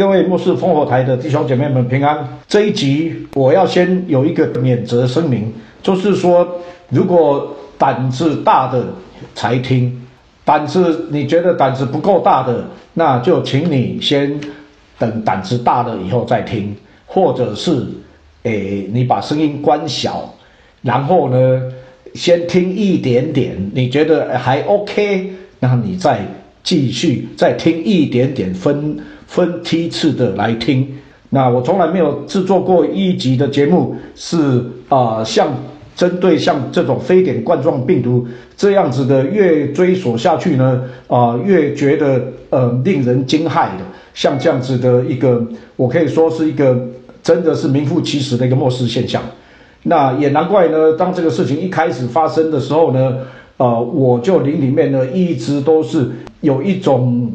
各位末世烽火台的弟兄姐妹们平安。这一集我要先有一个免责声明，就是说，如果胆子大的才听，胆子你觉得胆子不够大的，那就请你先等胆子大了以后再听，或者是，诶，你把声音关小，然后呢，先听一点点，你觉得还 OK，那你再继续再听一点点分。分梯次的来听，那我从来没有制作过一集的节目，是啊，像针对像这种非典冠状病毒这样子的，越追索下去呢，啊，越觉得呃令人惊骇的，像这样子的一个，我可以说是一个真的是名副其实的一个末世现象。那也难怪呢，当这个事情一开始发生的时候呢，呃，我就灵里面呢一直都是有一种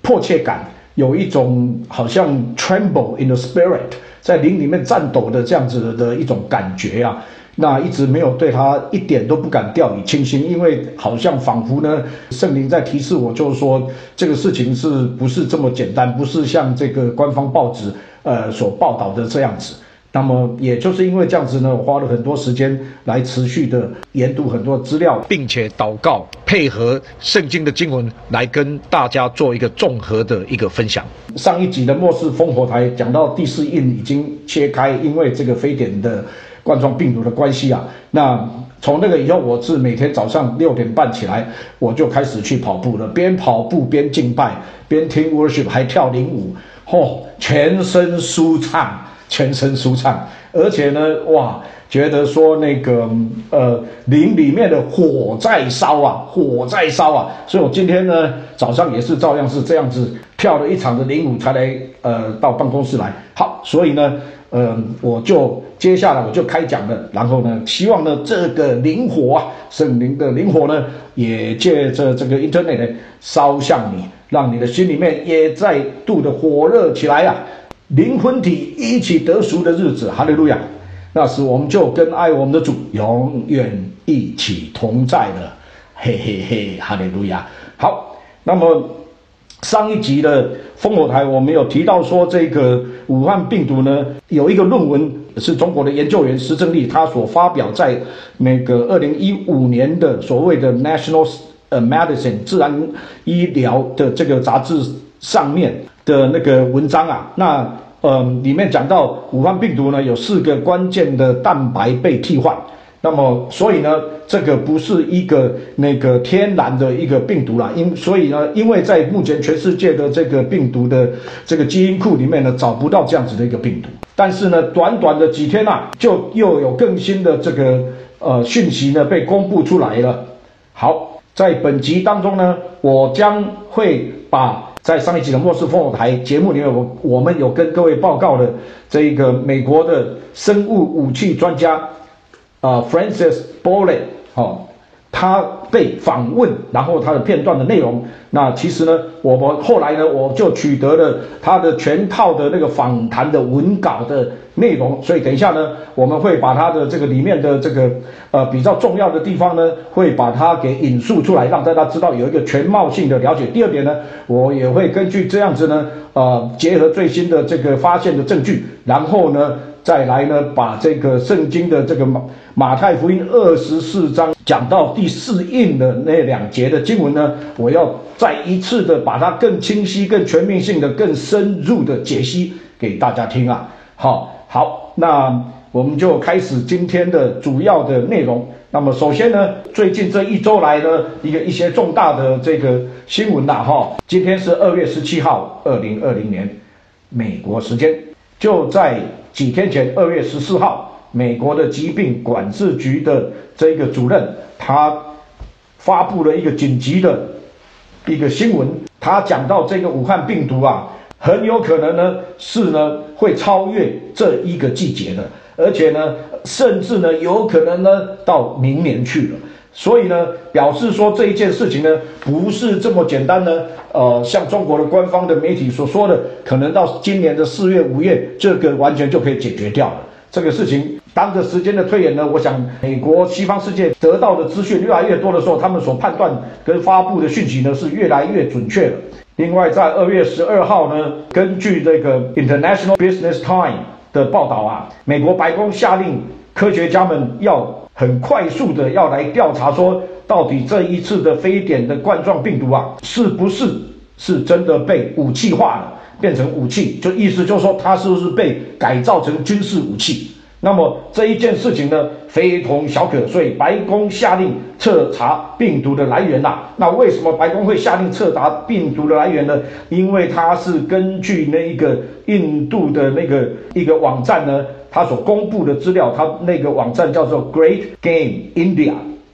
迫切感。有一种好像 tremble in the spirit，在灵里面颤抖的这样子的一种感觉啊，那一直没有对他一点都不敢掉以轻心，因为好像仿佛呢，圣灵在提示我，就是说这个事情是不是这么简单，不是像这个官方报纸呃所报道的这样子。那么，也就是因为这样子呢，我花了很多时间来持续的研读很多资料，并且祷告，配合圣经的经文来跟大家做一个综合的一个分享。上一集的末世烽火台讲到第四印已经切开，因为这个非典的冠状病毒的关系啊。那从那个以后，我是每天早上六点半起来，我就开始去跑步了，边跑步边敬拜，边听 worship，还跳领舞，嚯，全身舒畅。全身舒畅，而且呢，哇，觉得说那个呃灵里面的火在烧啊，火在烧啊，所以我今天呢早上也是照样是这样子跳了一场的灵舞才来呃到办公室来。好，所以呢，嗯，我就接下来我就开讲了，然后呢，希望呢这个灵火啊，圣灵的灵火呢，也借着这个 Internet 烧向你，让你的心里面也再度的火热起来啊。灵魂体一起得赎的日子，哈利路亚！那时我们就跟爱我们的主永远一起同在了，嘿嘿嘿，哈利路亚！好，那么上一集的烽火台，我们有提到说，这个武汉病毒呢，有一个论文是中国的研究员石正丽他所发表在那个二零一五年的所谓的 National 呃 Medicine 自然医疗的这个杂志上面的那个文章啊，那。嗯，里面讲到武汉病毒呢，有四个关键的蛋白被替换，那么所以呢，这个不是一个那个天然的一个病毒啦，因所以呢，因为在目前全世界的这个病毒的这个基因库里面呢，找不到这样子的一个病毒，但是呢，短短的几天呐，就又有更新的这个呃讯息呢被公布出来了。好，在本集当中呢，我将会把。在上一集的末世烽火台节目里面，我我们有跟各位报告的这个美国的生物武器专家，啊，Francis Boley，哦。他被访问，然后他的片段的内容，那其实呢，我们后来呢，我就取得了他的全套的那个访谈的文稿的内容，所以等一下呢，我们会把他的这个里面的这个呃比较重要的地方呢，会把它给引述出来，让大家知道有一个全貌性的了解。第二点呢，我也会根据这样子呢，呃，结合最新的这个发现的证据，然后呢。再来呢，把这个圣经的这个马马太福音二十四章讲到第四印的那两节的经文呢，我要再一次的把它更清晰、更全面性的、更深入的解析给大家听啊。好，好，那我们就开始今天的主要的内容。那么首先呢，最近这一周来呢，一个一些重大的这个新闻呐，哈，今天是二月十七号，二零二零年，美国时间就在。几天前，二月十四号，美国的疾病管制局的这个主任，他发布了一个紧急的一个新闻，他讲到这个武汉病毒啊，很有可能呢是呢会超越这一个季节的，而且呢，甚至呢有可能呢到明年去了。所以呢，表示说这一件事情呢，不是这么简单呢。呃，像中国的官方的媒体所说的，可能到今年的四月、五月，这个完全就可以解决掉了。这个事情，当着时间的推演呢，我想美国西方世界得到的资讯越来越多的时候，他们所判断跟发布的讯息呢是越来越准确了。另外，在二月十二号呢，根据这个 International Business Time 的报道啊，美国白宫下令科学家们要很快速的要来调查，说到底这一次的非典的冠状病毒啊，是不是是真的被武器化了，变成武器？就意思就是说，它是不是被改造成军事武器？那么这一件事情呢，非同小可，所以白宫下令彻查病毒的来源呐。那为什么白宫会下令彻查病毒的来源呢？因为它是根据那一个印度的那个一个网站呢，它所公布的资料，它那个网站叫做 Great Game India。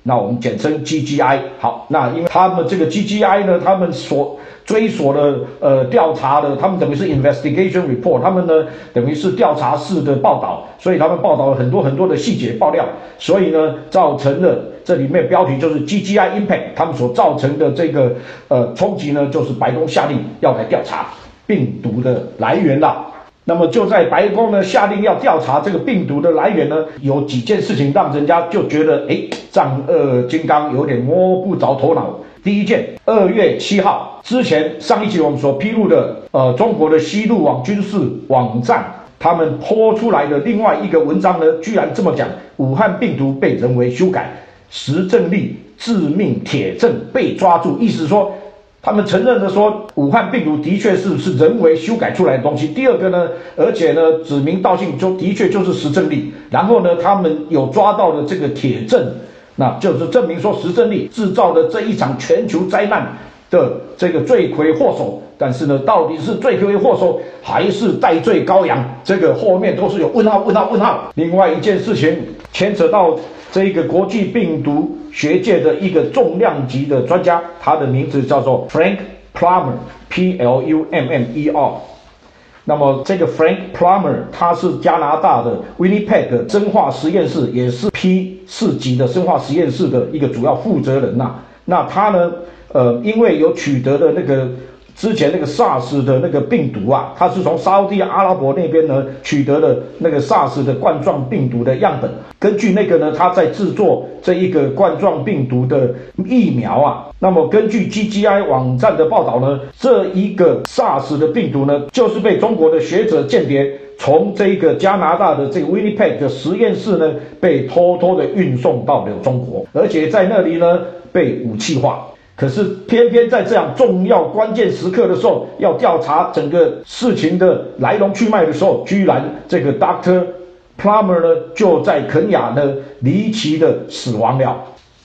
那我们简称 GGI。好，那因为他们这个 GGI 呢，他们所追索的呃调查的，他们等于是 investigation report，他们呢等于是调查式的报道，所以他们报道了很多很多的细节爆料，所以呢造成了这里面标题就是 GGI impact，他们所造成的这个呃冲击呢，就是白宫下令要来调查病毒的来源了。那么就在白宫呢下令要调查这个病毒的来源呢，有几件事情让人家就觉得哎，丈二金刚有点摸不着头脑。第一件，二月七号之前上一集我们所披露的，呃，中国的西路网军事网站他们泼出来的另外一个文章呢，居然这么讲：武汉病毒被人为修改，实证力致命铁证被抓住，意思说。他们承认的说，武汉病毒的确是是人为修改出来的东西。第二个呢，而且呢，指名道姓就的确就是实证力。然后呢，他们有抓到了这个铁证，那就是证明说实证力制造了这一场全球灾难的这个罪魁祸首。但是呢，到底是罪魁祸首还是戴罪羔羊？这个后面都是有问号、问号、问号。另外一件事情牵扯到。这个国际病毒学界的一个重量级的专家，他的名字叫做 Frank Plummer，P L U M M E R。那么这个 Frank Plummer，他是加拿大的 Winnipeg 生化实验室，也是 P 四级的生化实验室的一个主要负责人呐。那他呢，呃，因为有取得的那个。之前那个 SARS 的那个病毒啊，它是从沙特阿拉伯那边呢取得的那个 SARS 的冠状病毒的样本。根据那个呢，他在制作这一个冠状病毒的疫苗啊。那么根据 GGI 网站的报道呢，这一个 SARS 的病毒呢，就是被中国的学者间谍从这一个加拿大的这个 Winnipeg 的实验室呢，被偷偷的运送到了中国，而且在那里呢被武器化。可是偏偏在这样重要关键时刻的时候，要调查整个事情的来龙去脉的时候，居然这个 Doctor Plummer 呢就在肯雅呢离奇的死亡了。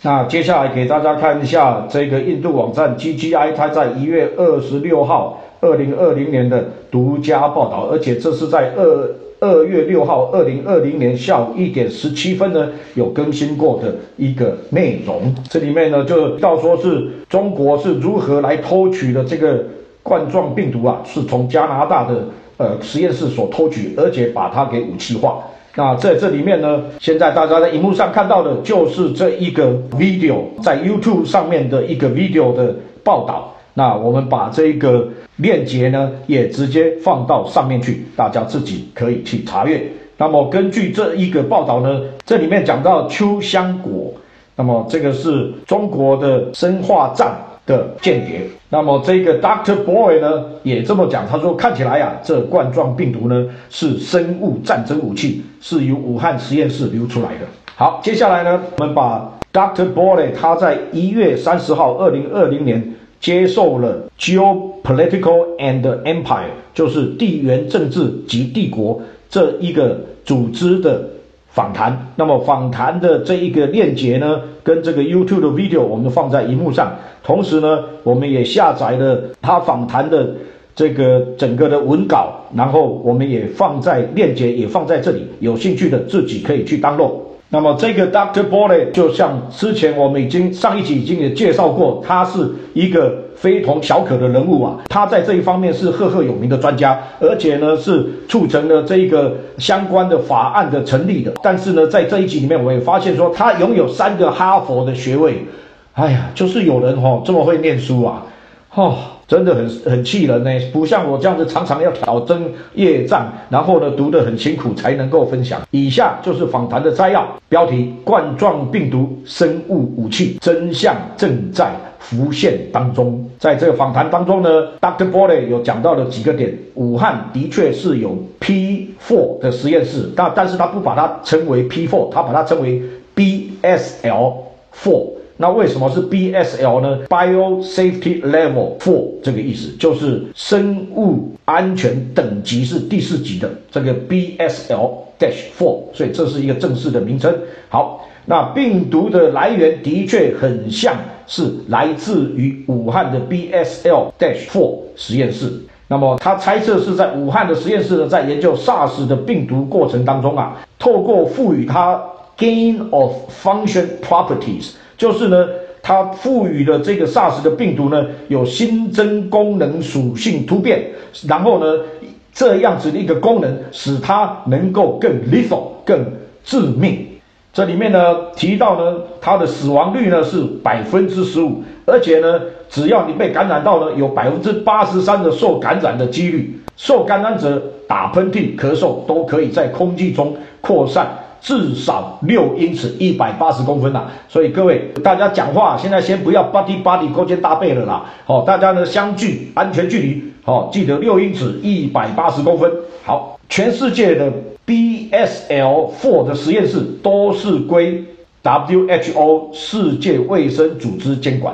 那接下来给大家看一下这个印度网站 GGI，它在一月二十六号二零二零年的独家报道，而且这是在二。二月六号，二零二零年下午一点十七分呢，有更新过的一个内容。这里面呢，就到说是中国是如何来偷取的这个冠状病毒啊，是从加拿大的呃实验室所偷取，而且把它给武器化。那在这里面呢，现在大家在荧幕上看到的就是这一个 video，在 YouTube 上面的一个 video 的报道。那我们把这个链接呢，也直接放到上面去，大家自己可以去查阅。那么根据这一个报道呢，这里面讲到秋香果，那么这个是中国的生化战的间谍。那么这个 Doctor Boy 呢，也这么讲，他说看起来呀，这冠状病毒呢是生物战争武器，是由武汉实验室流出来的。好，接下来呢，我们把 Doctor Boy 他在一月三十号，二零二零年。接受了 geopolitical and empire，就是地缘政治及帝国这一个组织的访谈。那么访谈的这一个链接呢，跟这个 YouTube 的 video 我们放在荧幕上。同时呢，我们也下载了他访谈的这个整个的文稿，然后我们也放在链接也放在这里。有兴趣的自己可以去 download。那么这个 Doctor Boyle 就像之前我们已经上一集已经也介绍过，他是一个非同小可的人物啊。他在这一方面是赫赫有名的专家，而且呢是促成了这一个相关的法案的成立的。但是呢，在这一集里面，我也发现说他拥有三个哈佛的学位。哎呀，就是有人哈这么会念书啊，哦。真的很很气人呢，不像我这样子常常要挑灯夜战，然后呢读得很辛苦才能够分享。以下就是访谈的摘要，标题：冠状病毒生物武器，真相正在浮现当中。在这个访谈当中呢，Dr. b o l y 有讲到了几个点，武汉的确是有 P4 的实验室，但但是他不把它称为 P4，他把它称为 BSL4。那为什么是 BSL 呢？Bio Safety Level Four 这个意思就是生物安全等级是第四级的这个 BSL Dash Four，所以这是一个正式的名称。好，那病毒的来源的确很像是来自于武汉的 BSL Dash Four 实验室。那么他猜测是在武汉的实验室呢，在研究 SARS 的病毒过程当中啊，透过赋予它 Gain of Function Properties。就是呢，它赋予了这个 SARS 的病毒呢有新增功能属性突变，然后呢这样子的一个功能使它能够更 lethal 更致命。这里面呢提到呢它的死亡率呢是百分之十五，而且呢只要你被感染到呢有百分之八十三的受感染的几率，受感染者打喷嚏、咳嗽都可以在空气中扩散。至少六英尺，一百八十公分呐！所以各位，大家讲话现在先不要 body body 勾肩搭背了啦。好，大家呢相距安全距离，好，记得六英尺，一百八十公分。好，全世界的 BSL four 的实验室都是归 WHO 世界卫生组织监管。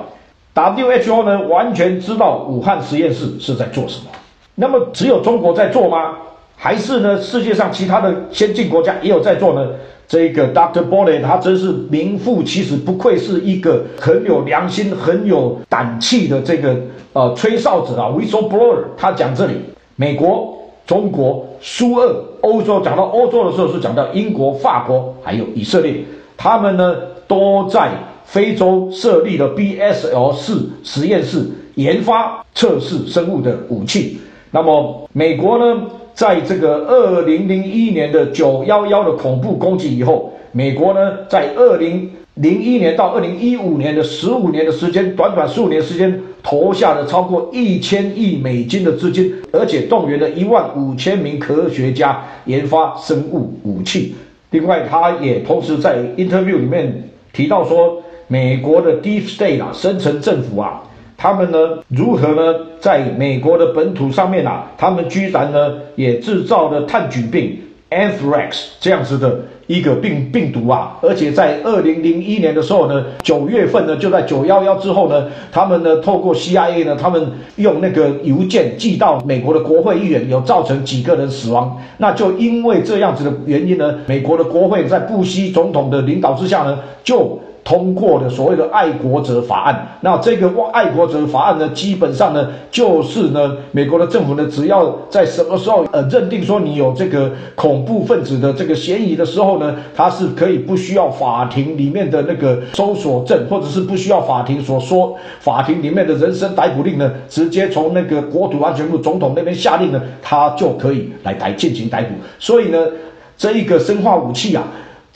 WHO 呢完全知道武汉实验室是在做什么。那么只有中国在做吗？还是呢？世界上其他的先进国家也有在做呢。这个 Dr. b o l y 他真是名副其实，不愧是一个很有良心、很有胆气的这个呃吹哨者啊，whistleblower。他讲这里，美国、中国、苏俄、欧洲，讲到欧洲的时候是讲到英国、法国还有以色列，他们呢都在非洲设立了 BSL 四实验室，研发测试生物的武器。那么美国呢？在这个二零零一年的九幺幺的恐怖攻击以后，美国呢，在二零零一年到二零一五年的十五年的时间，短短十五年时间，投下了超过一千亿美金的资金，而且动员了一万五千名科学家研发生物武器。另外，他也同时在 interview 里面提到说，美国的 Deep State 啊，深层政府啊。他们呢，如何呢，在美国的本土上面啊，他们居然呢，也制造了炭疽病 （anthrax） 这样子的一个病病毒啊，而且在二零零一年的时候呢，九月份呢，就在九幺幺之后呢，他们呢，透过 CIA 呢，他们用那个邮件寄到美国的国会议员，有造成几个人死亡。那就因为这样子的原因呢，美国的国会在布希总统的领导之下呢，就。通过的所谓的爱国者法案，那这个爱国者法案呢，基本上呢，就是呢，美国的政府呢，只要在什么时候呃认定说你有这个恐怖分子的这个嫌疑的时候呢，它是可以不需要法庭里面的那个搜索证，或者是不需要法庭所说法庭里面的人身逮捕令呢，直接从那个国土安全部总统那边下令呢，他就可以来逮进行逮捕。所以呢，这一个生化武器啊。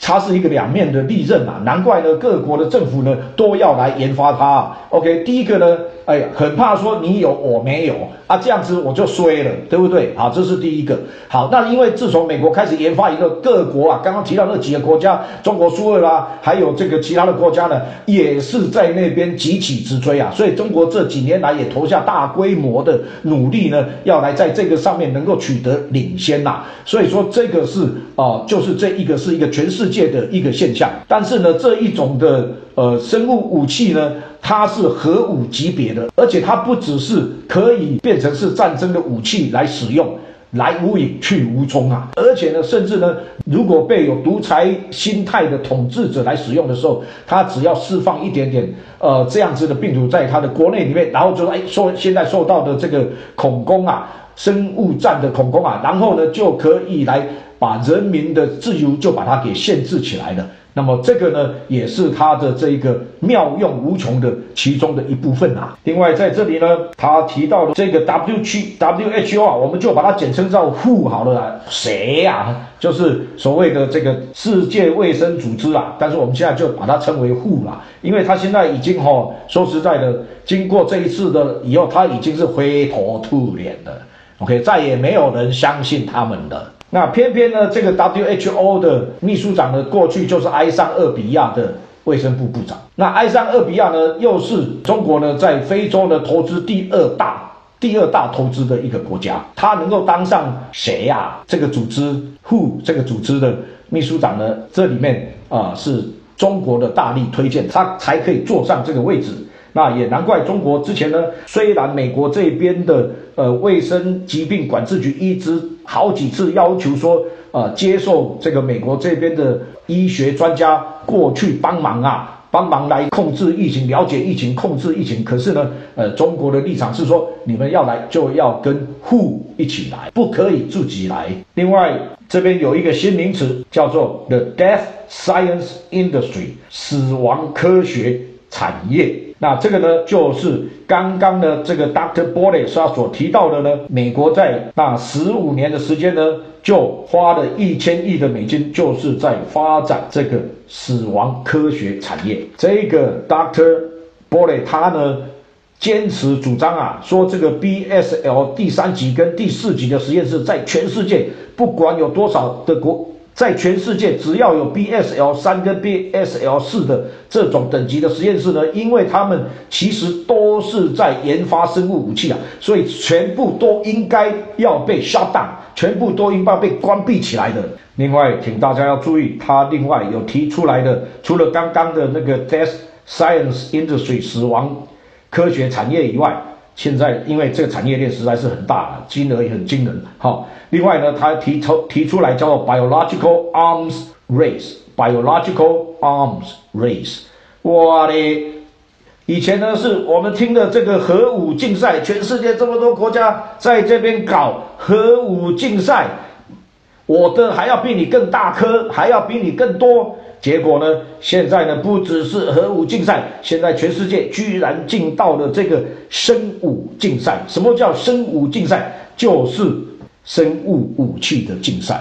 它是一个两面的利刃啊，难怪呢，各国的政府呢都要来研发它。OK，第一个呢，哎呀，很怕说你有我没有啊，这样子我就衰了，对不对？好，这是第一个。好，那因为自从美国开始研发一个，各国啊，刚刚提到那几个国家，中国苏俄啦，还有这个其他的国家呢，也是在那边急起直追啊，所以中国这几年来也投下大规模的努力呢，要来在这个上面能够取得领先呐。所以说这个是啊，就是这一个是一个全世界界的一个现象。但是呢，这一种的呃生物武器呢。它是核武级别的，而且它不只是可以变成是战争的武器来使用，来无影去无踪啊！而且呢，甚至呢，如果被有独裁心态的统治者来使用的时候，他只要释放一点点呃这样子的病毒在他的国内里面，然后就说哎，说现在受到的这个恐攻啊，生物战的恐攻啊，然后呢就可以来把人民的自由就把它给限制起来了。那么这个呢，也是它的这个妙用无穷的其中的一部分啊。另外在这里呢，他提到的这个 W 区 WHO 啊，我们就把它简称叫 WHO 好了。谁呀？就是所谓的这个世界卫生组织啊。但是我们现在就把它称为 WHO 啦，因为它现在已经哈，说实在的，经过这一次的以后，它已经是灰头土脸的。OK，再也没有人相信他们的。那偏偏呢，这个 WHO 的秘书长呢，过去就是埃塞俄比亚的卫生部部长。那埃塞俄比亚呢，又是中国呢在非洲呢投资第二大、第二大投资的一个国家。他能够当上谁呀？这个组织 WHO 这个组织的秘书长呢，这里面啊是中国的大力推荐，他才可以坐上这个位置。那也难怪中国之前呢，虽然美国这边的呃卫生疾病管制局一直好几次要求说，呃接受这个美国这边的医学专家过去帮忙啊，帮忙来控制疫情、了解疫情、控制疫情。可是呢，呃中国的立场是说，你们要来就要跟 WHO 一起来，不可以自己来。另外这边有一个新名词叫做 The Death Science Industry，死亡科学产业。那这个呢，就是刚刚的这个 Dr. b o l y 他所提到的呢，美国在那十五年的时间呢，就花了一千亿的美金，就是在发展这个死亡科学产业。这个 Dr. b o l y 他呢，坚持主张啊，说这个 BSL 第三级跟第四级的实验室，在全世界不管有多少的国。在全世界，只要有 BSL 三跟 BSL 四的这种等级的实验室呢，因为他们其实都是在研发生物武器啊，所以全部都应该要被 shut down，全部都应该被关闭起来的。另外，请大家要注意，他另外有提出来的，除了刚刚的那个 death science industry 死亡科学产业以外。现在因为这个产业链实在是很大，金额也很惊人。好，另外呢，他提出提出来叫做 biological arms race，biological arms race。我的，以前呢是我们听的这个核武竞赛，全世界这么多国家在这边搞核武竞赛，我的还要比你更大颗，还要比你更多。结果呢？现在呢，不只是核武竞赛，现在全世界居然进到了这个生物竞赛。什么叫生物竞赛？就是生物武器的竞赛。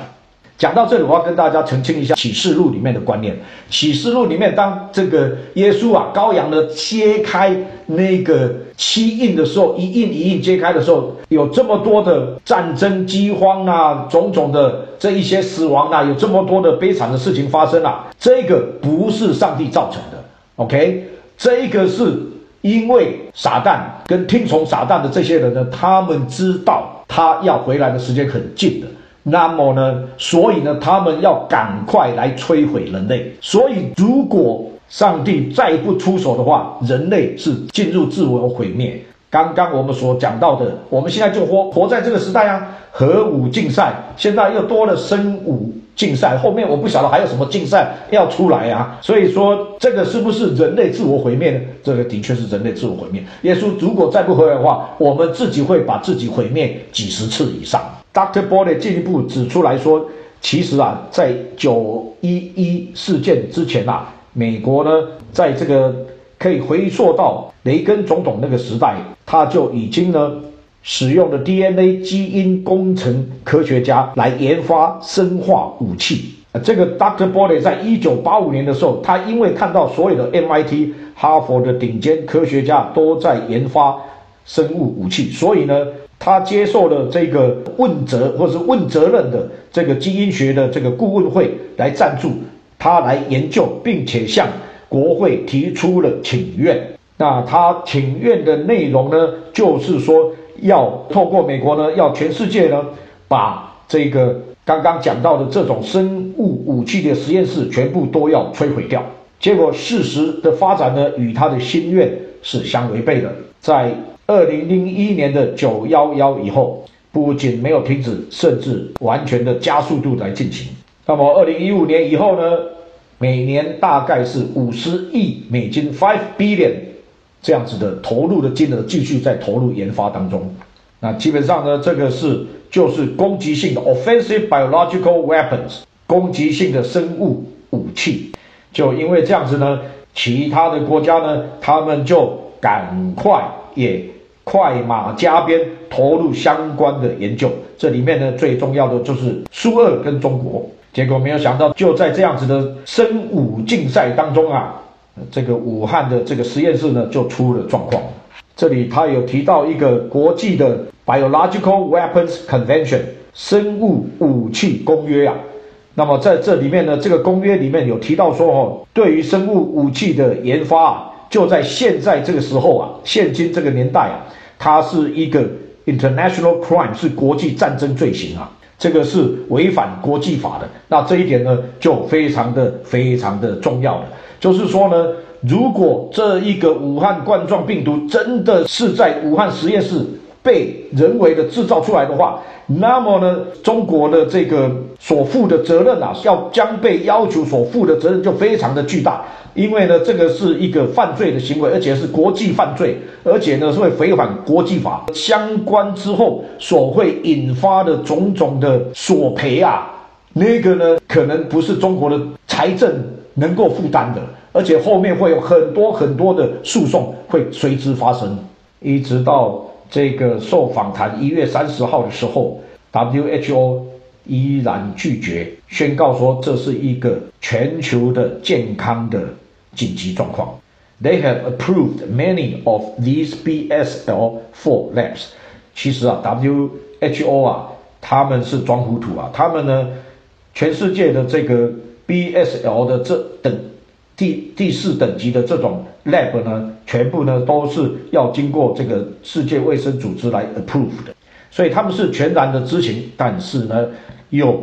讲到这里，我要跟大家澄清一下启示录里面的观念。启示录里面，当这个耶稣啊，羔羊呢揭开那个七印的时候，一印一印揭开的时候，有这么多的战争、饥荒啊，种种的这一些死亡啊，有这么多的悲惨的事情发生啊，这个不是上帝造成的，OK？这个是因为撒旦跟听从撒旦的这些人呢，他们知道他要回来的时间很近的。那么呢？所以呢，他们要赶快来摧毁人类。所以，如果上帝再不出手的话，人类是进入自我毁灭。刚刚我们所讲到的，我们现在就活活在这个时代啊，核武竞赛，现在又多了生物竞赛，后面我不晓得还有什么竞赛要出来啊。所以说，这个是不是人类自我毁灭呢？这个的确是人类自我毁灭。耶稣如果再不回来的话，我们自己会把自己毁灭几十次以上。Dr. Body 进一步指出来说，其实啊，在九一一事件之前啊，美国呢，在这个可以回溯到雷根总统那个时代，他就已经呢，使用了 DNA 基因工程科学家来研发生化武器。这个 Dr. Body 在一九八五年的时候，他因为看到所有的 MIT、哈佛的顶尖科学家都在研发生物武器，所以呢。他接受了这个问责或是问责任的这个基因学的这个顾问会来赞助他来研究，并且向国会提出了请愿。那他请愿的内容呢，就是说要透过美国呢，要全世界呢，把这个刚刚讲到的这种生物武器的实验室全部都要摧毁掉。结果事实的发展呢，与他的心愿是相违背的，在。二零零一年的九幺幺以后，不仅没有停止，甚至完全的加速度来进行。那么二零一五年以后呢？每年大概是五十亿美金 （five billion） 这样子的投入的金额，继续在投入研发当中。那基本上呢，这个是就是攻击性的 （offensive biological weapons），攻击性的生物武器。就因为这样子呢，其他的国家呢，他们就赶快也快马加鞭投入相关的研究。这里面呢，最重要的就是苏俄跟中国。结果没有想到，就在这样子的生物竞赛当中啊，这个武汉的这个实验室呢，就出了状况。这里他有提到一个国际的 Biological Weapons Convention 生物武器公约啊。那么在这里面呢，这个公约里面有提到说哦，对于生物武器的研发啊，就在现在这个时候啊，现今这个年代啊，它是一个 international crime，是国际战争罪行啊。这个是违反国际法的，那这一点呢就非常的非常的重要了。就是说呢，如果这一个武汉冠状病毒真的是在武汉实验室被人为的制造出来的话，那么呢，中国的这个所负的责任啊，要将被要求所负的责任就非常的巨大。因为呢，这个是一个犯罪的行为，而且是国际犯罪，而且呢是会违反国际法相关之后所会引发的种种的索赔啊，那个呢可能不是中国的财政能够负担的，而且后面会有很多很多的诉讼会随之发生，一直到这个受访谈一月三十号的时候，WHO。依然拒绝宣告说这是一个全球的健康的紧急状况。They have approved many of these BSL-4 labs。其实啊，WHO 啊，他们是装糊涂啊。他们呢，全世界的这个 BSL 的这等第第四等级的这种 lab 呢，全部呢都是要经过这个世界卫生组织来 approve 的。所以他们是全然的知情，但是呢，又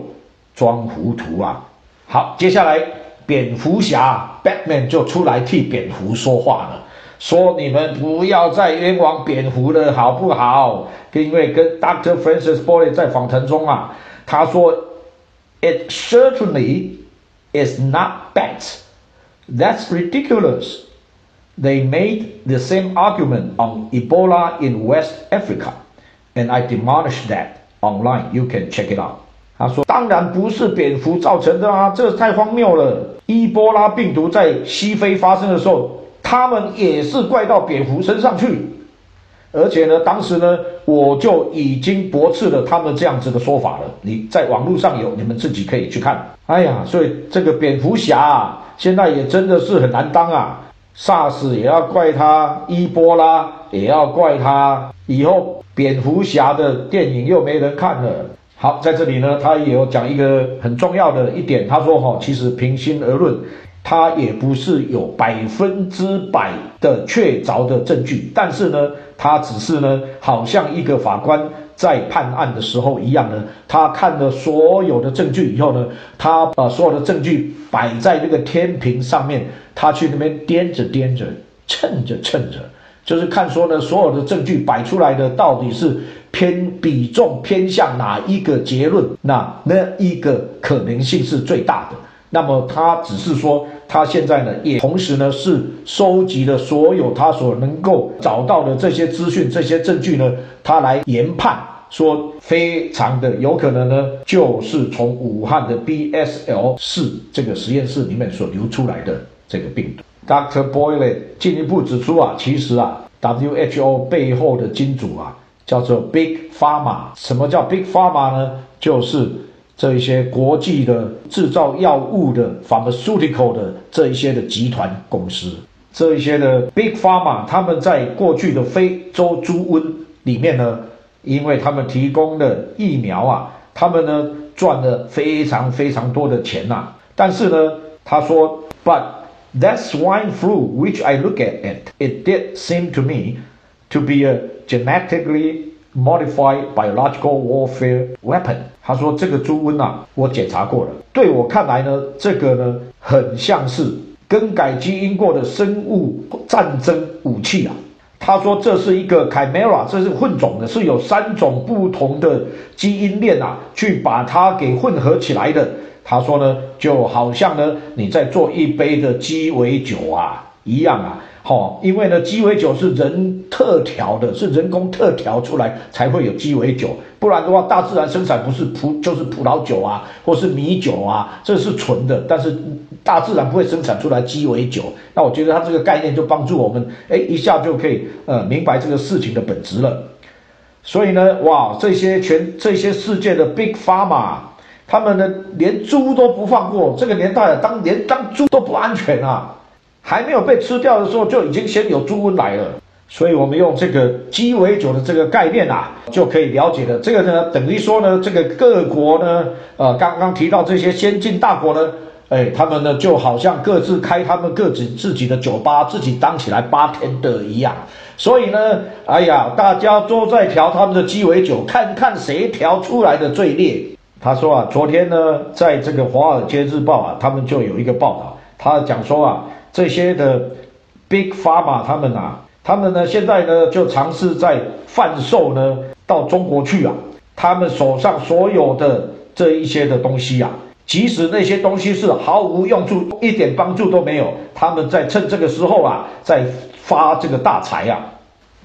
装糊涂啊。好，接下来蝙蝠侠 Batman 就出来替蝙蝠说话了，说你们不要再冤枉蝙蝠了，好不好？因为跟 Doctor Francis Boley 在访谈中啊，他说，It certainly is not bats. That's ridiculous. They made the same argument on Ebola in West Africa. And I demolish that online. You can check it out. 他说：“当然不是蝙蝠造成的啊，这太荒谬了。伊波拉病毒在西非发生的时候，他们也是怪到蝙蝠身上去。而且呢，当时呢，我就已经驳斥了他们这样子的说法了。你在网络上有，你们自己可以去看。哎呀，所以这个蝙蝠侠啊，现在也真的是很难当啊。SARS 也要怪他，伊波拉也要怪他，以后。”蝙蝠侠的电影又没人看了。好，在这里呢，他也有讲一个很重要的一点。他说：“哈，其实平心而论，他也不是有百分之百的确凿的证据，但是呢，他只是呢，好像一个法官在判案的时候一样呢，他看了所有的证据以后呢，他把所有的证据摆在那个天平上面，他去那边掂着掂着，称着称着。”就是看说呢，所有的证据摆出来的到底是偏比重偏向哪一个结论？那那一个可能性是最大的。那么他只是说，他现在呢也同时呢是收集了所有他所能够找到的这些资讯、这些证据呢，他来研判说，非常的有可能呢，就是从武汉的 BSL 四这个实验室里面所流出来的这个病毒。Dr. Boyle 进一步指出啊，其实啊，WHO 背后的金主啊，叫做 Big Pharma。什么叫 Big Pharma 呢？就是这一些国际的制造药物的 pharmaceutical 的这一些的集团公司。这一些的 Big Pharma，他们在过去的非洲猪瘟里面呢，因为他们提供的疫苗啊，他们呢赚了非常非常多的钱呐。但是呢，他说，But That swine flu, which I look at it, it did seem to me to be a genetically modified biological warfare weapon。他说这个猪瘟啊，我检查过了，对我看来呢，这个呢很像是更改基因过的生物战争武器啊。他说这是一个 chimera，这是混种的，是有三种不同的基因链啊，去把它给混合起来的。他说呢，就好像呢，你在做一杯的鸡尾酒啊一样啊，好，因为呢，鸡尾酒是人特调的，是人工特调出来才会有鸡尾酒。不然的话，大自然生产不是葡就是葡萄酒啊，或是米酒啊，这是纯的，但是大自然不会生产出来鸡尾酒。那我觉得它这个概念就帮助我们，哎，一下就可以呃明白这个事情的本质了。所以呢，哇，这些全这些世界的 Big Pharma，他们呢连猪都不放过。这个年代当连当猪都不安全啊，还没有被吃掉的时候，就已经先有猪瘟来了。所以我们用这个鸡尾酒的这个概念啊，就可以了解了。这个呢，等于说呢，这个各国呢，呃，刚刚提到这些先进大国呢，哎，他们呢就好像各自开他们各自自己的酒吧，自己当起来八天的一样。所以呢，哎呀，大家都在调他们的鸡尾酒，看看谁调出来的最烈。他说啊，昨天呢，在这个《华尔街日报》啊，他们就有一个报道，他讲说啊，这些的 Big Pharma 他们啊。他们呢，现在呢就尝试在贩售呢到中国去啊。他们手上所有的这一些的东西啊，即使那些东西是毫无用处，一点帮助都没有，他们在趁这个时候啊，在发这个大财啊。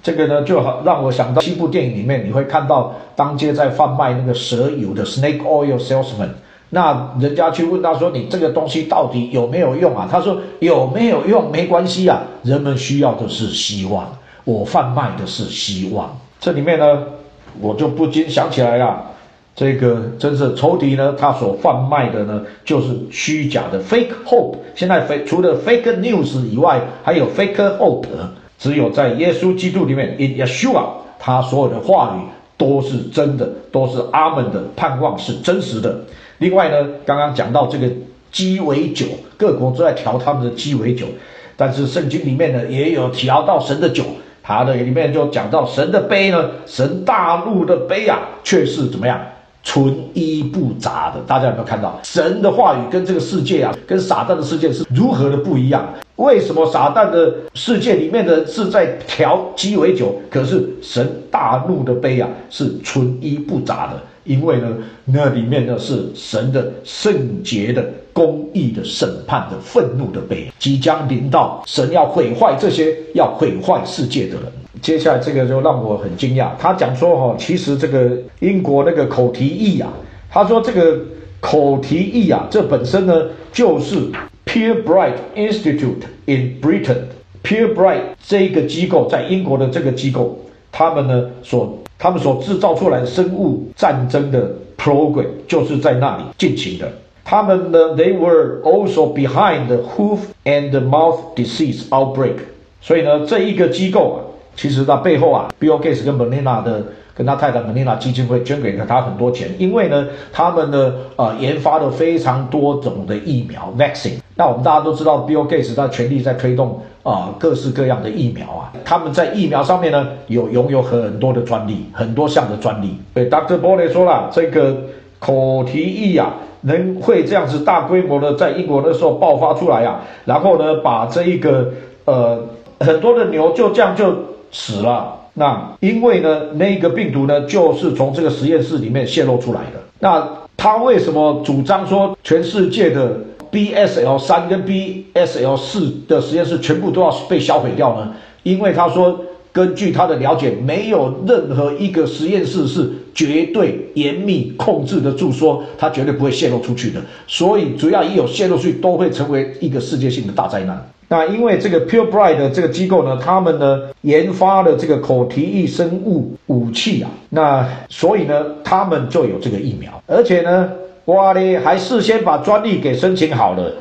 这个呢，就好让我想到七部电影里面，你会看到当街在贩卖那个蛇油的 Snake Oil Salesman。那人家去问他说：“你这个东西到底有没有用啊？”他说：“有没有用没关系啊，人们需要的是希望，我贩卖的是希望。”这里面呢，我就不禁想起来了，这个真是仇敌呢，他所贩卖的呢，就是虚假的 fake hope。现在非除了 fake news 以外，还有 fake hope。只有在耶稣基督里面，in Yeshua，他所有的话语都是真的，都是阿门的盼望是真实的。另外呢，刚刚讲到这个鸡尾酒，各国都在调他们的鸡尾酒，但是圣经里面呢也有调到神的酒，它的里面就讲到神的杯呢，神大陆的杯啊，却是怎么样？纯一不杂的，大家有没有看到神的话语跟这个世界啊，跟撒旦的世界是如何的不一样？为什么撒旦的世界里面的是在调鸡尾酒，可是神大怒的杯啊是纯一不杂的？因为呢，那里面呢是神的圣洁的、公义的审判的愤怒的杯，即将临到，神要毁坏这些要毁坏世界的人。接下来这个就让我很惊讶，他讲说哈，其实这个英国那个口蹄疫啊，他说这个口蹄疫啊，这本身呢就是 Pure Bright Institute in Britain，Pure Bright 这个机构在英国的这个机构，他们呢所他们所制造出来生物战争的 program 就是在那里进行的。他们呢，they were also behind the hoof and mouth disease outbreak。所以呢，这一个机构啊，其实它背后啊，Bill Gates 跟 Melinda 的跟他太太 Melinda 基金会捐给了他很多钱，因为呢，他们呢，呃，研发了非常多种的疫苗 vaccine。那我们大家都知道，Bill Gates 他全力在推动。啊，各式各样的疫苗啊，他们在疫苗上面呢有拥有很多的专利，很多项的专利。对，Dr. b o l e 说了，这个口蹄疫啊，能会这样子大规模的在英国那时候爆发出来啊，然后呢，把这一个呃很多的牛就这样就死了。那因为呢，那个病毒呢就是从这个实验室里面泄露出来的。那他为什么主张说全世界的？BSL 三跟 BSL 四的实验室全部都要被销毁掉呢？因为他说，根据他的了解，没有任何一个实验室是绝对严密控制得住，说他绝对不会泄露出去的。所以，只要一有泄露出去，都会成为一个世界性的大灾难。那因为这个 Pure Bright 的这个机构呢，他们呢研发了这个口蹄疫生物武器啊，那所以呢，他们就有这个疫苗，而且呢。哇嘞，还事先把专利给申请好了，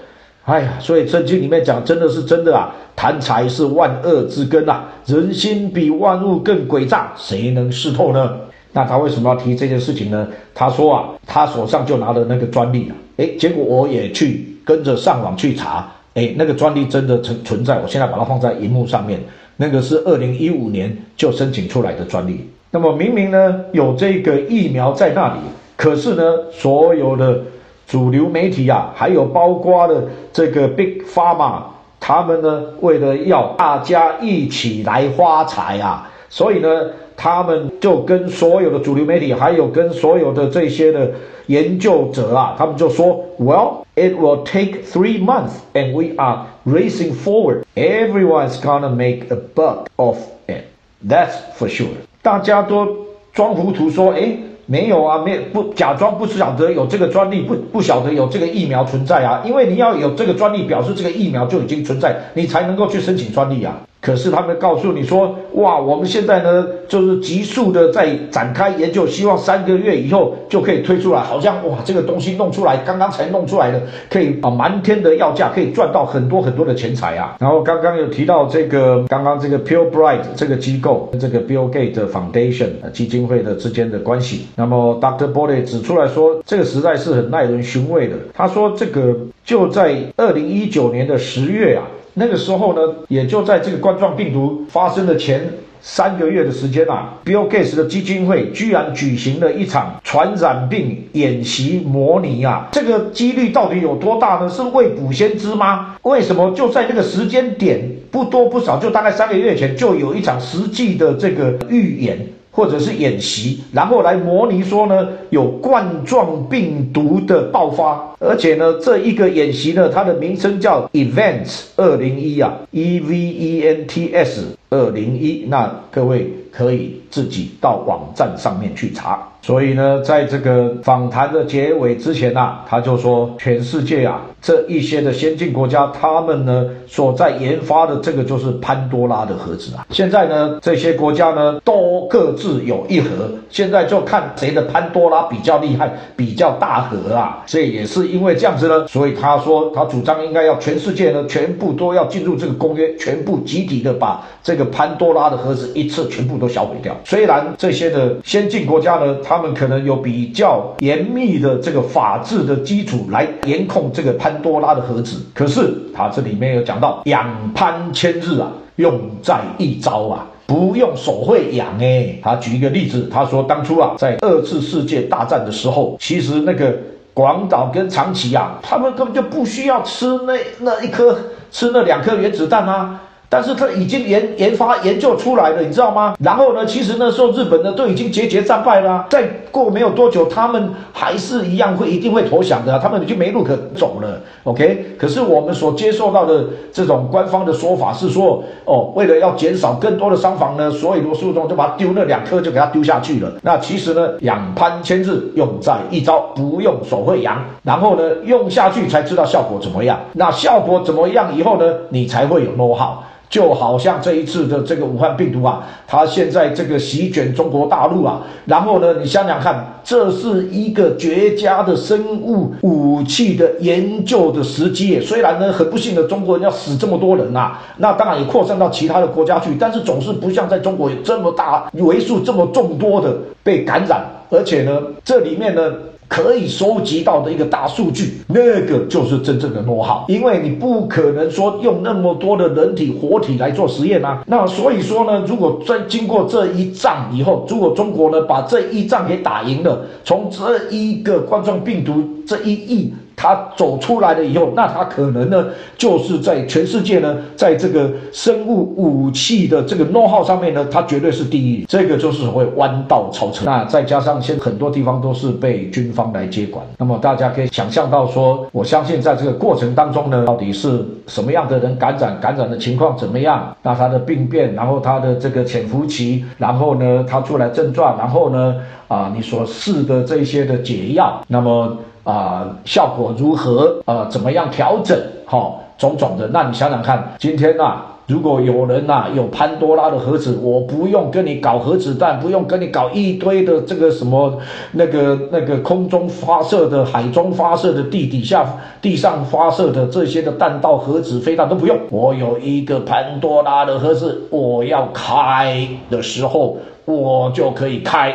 哎呀，所以圣经里面讲真的是真的啊，贪财是万恶之根啊，人心比万物更诡诈，谁能识透呢？那他为什么要提这件事情呢？他说啊，他手上就拿了那个专利啊，哎，结果我也去跟着上网去查，哎，那个专利真的存存在，我现在把它放在荧幕上面，那个是二零一五年就申请出来的专利。那么明明呢有这个疫苗在那里。可是呢，所有的主流媒体啊，还有包括的这个 Big Pharma，他们呢，为了要大家一起来发财啊，所以呢，他们就跟所有的主流媒体，还有跟所有的这些的研究者啊，他们就说，Well, it will take three months, and we are racing forward. Everyone's gonna make a buck of it. That's for sure. 大家都装糊涂说，哎。没有啊，没不假装不晓得有这个专利，不不晓得有这个疫苗存在啊，因为你要有这个专利，表示这个疫苗就已经存在，你才能够去申请专利啊。可是他们告诉你说，哇，我们现在呢就是急速的在展开研究，希望三个月以后就可以推出来，好像哇，这个东西弄出来，刚刚才弄出来的，可以啊满天的要价，可以赚到很多很多的钱财啊。然后刚刚有提到这个，刚刚这个 Pure Bright 这个机构跟这个 Bill Gates Foundation 基金会的之间的关系，那么 Dr. b o d y 指出来说，这个实在是很耐人寻味的。他说，这个就在二零一九年的十月啊。那个时候呢，也就在这个冠状病毒发生的前三个月的时间啊，Bill Gates 的基金会居然举行了一场传染病演习模拟啊，这个几率到底有多大呢？是未卜先知吗？为什么就在这个时间点不多不少，就大概三个月前就有一场实际的这个预演？或者是演习，然后来模拟说呢，有冠状病毒的爆发，而且呢，这一个演习呢，它的名称叫 Events 二零一啊，E V E N T S 二零一，那各位可以自己到网站上面去查。所以呢，在这个访谈的结尾之前呐，他就说，全世界啊，这一些的先进国家，他们呢所在研发的这个就是潘多拉的盒子啊。现在呢，这些国家呢都各自有一盒，现在就看谁的潘多拉比较厉害，比较大盒啊。所以也是因为这样子呢，所以他说他主张应该要全世界呢全部都要进入这个公约，全部集体的把这个潘多拉的盒子一次全部都销毁掉。虽然这些的先进国家呢，他他们可能有比较严密的这个法治的基础来严控这个潘多拉的盒子，可是他这里面有讲到养潘千日啊，用在一朝啊，不用手会养哎。他举一个例子，他说当初啊，在二次世界大战的时候，其实那个广岛跟长崎啊，他们根本就不需要吃那那一颗吃那两颗原子弹啊。但是他已经研研发研究出来了，你知道吗？然后呢，其实那时候日本呢都已经节节战败了，再过没有多久，他们还是一样会一定会投降的，他们已经没路可走了。OK，可是我们所接受到的这种官方的说法是说，哦，为了要减少更多的伤亡呢，所以罗素中就把丢那两颗就给他丢下去了。那其实呢，养潘千日，用在一朝，不用手会痒。然后呢，用下去才知道效果怎么样。那效果怎么样以后呢，你才会有 know how。就好像这一次的这个武汉病毒啊，它现在这个席卷中国大陆啊，然后呢，你想想看，这是一个绝佳的生物武器的研究的时机。虽然呢，很不幸的中国人要死这么多人呐，那当然也扩散到其他的国家去，但是总是不像在中国有这么大为数这么众多的被感染，而且呢，这里面呢。可以收集到的一个大数据，那个就是真正的诺号，因为你不可能说用那么多的人体活体来做实验啊。那所以说呢，如果在经过这一仗以后，如果中国呢把这一仗给打赢了，从这一个冠状病毒这一役。他走出来了以后，那他可能呢，就是在全世界呢，在这个生物武器的这个 know how 上面呢，他绝对是第一。这个就是所谓弯道超车。那再加上现在很多地方都是被军方来接管，那么大家可以想象到说，我相信在这个过程当中呢，到底是什么样的人感染，感染的情况怎么样？那他的病变，然后他的这个潜伏期，然后呢，他出来症状，然后呢，啊，你所试的这些的解药，那么。啊，效果如何？呃，怎么样调整？哈，种种的。那你想想看，今天呐，如果有人呐有潘多拉的盒子，我不用跟你搞核子弹，不用跟你搞一堆的这个什么那个那个空中发射的、海中发射的、地底下、地上发射的这些的弹道核子飞弹都不用，我有一个潘多拉的盒子，我要开的时候，我就可以开。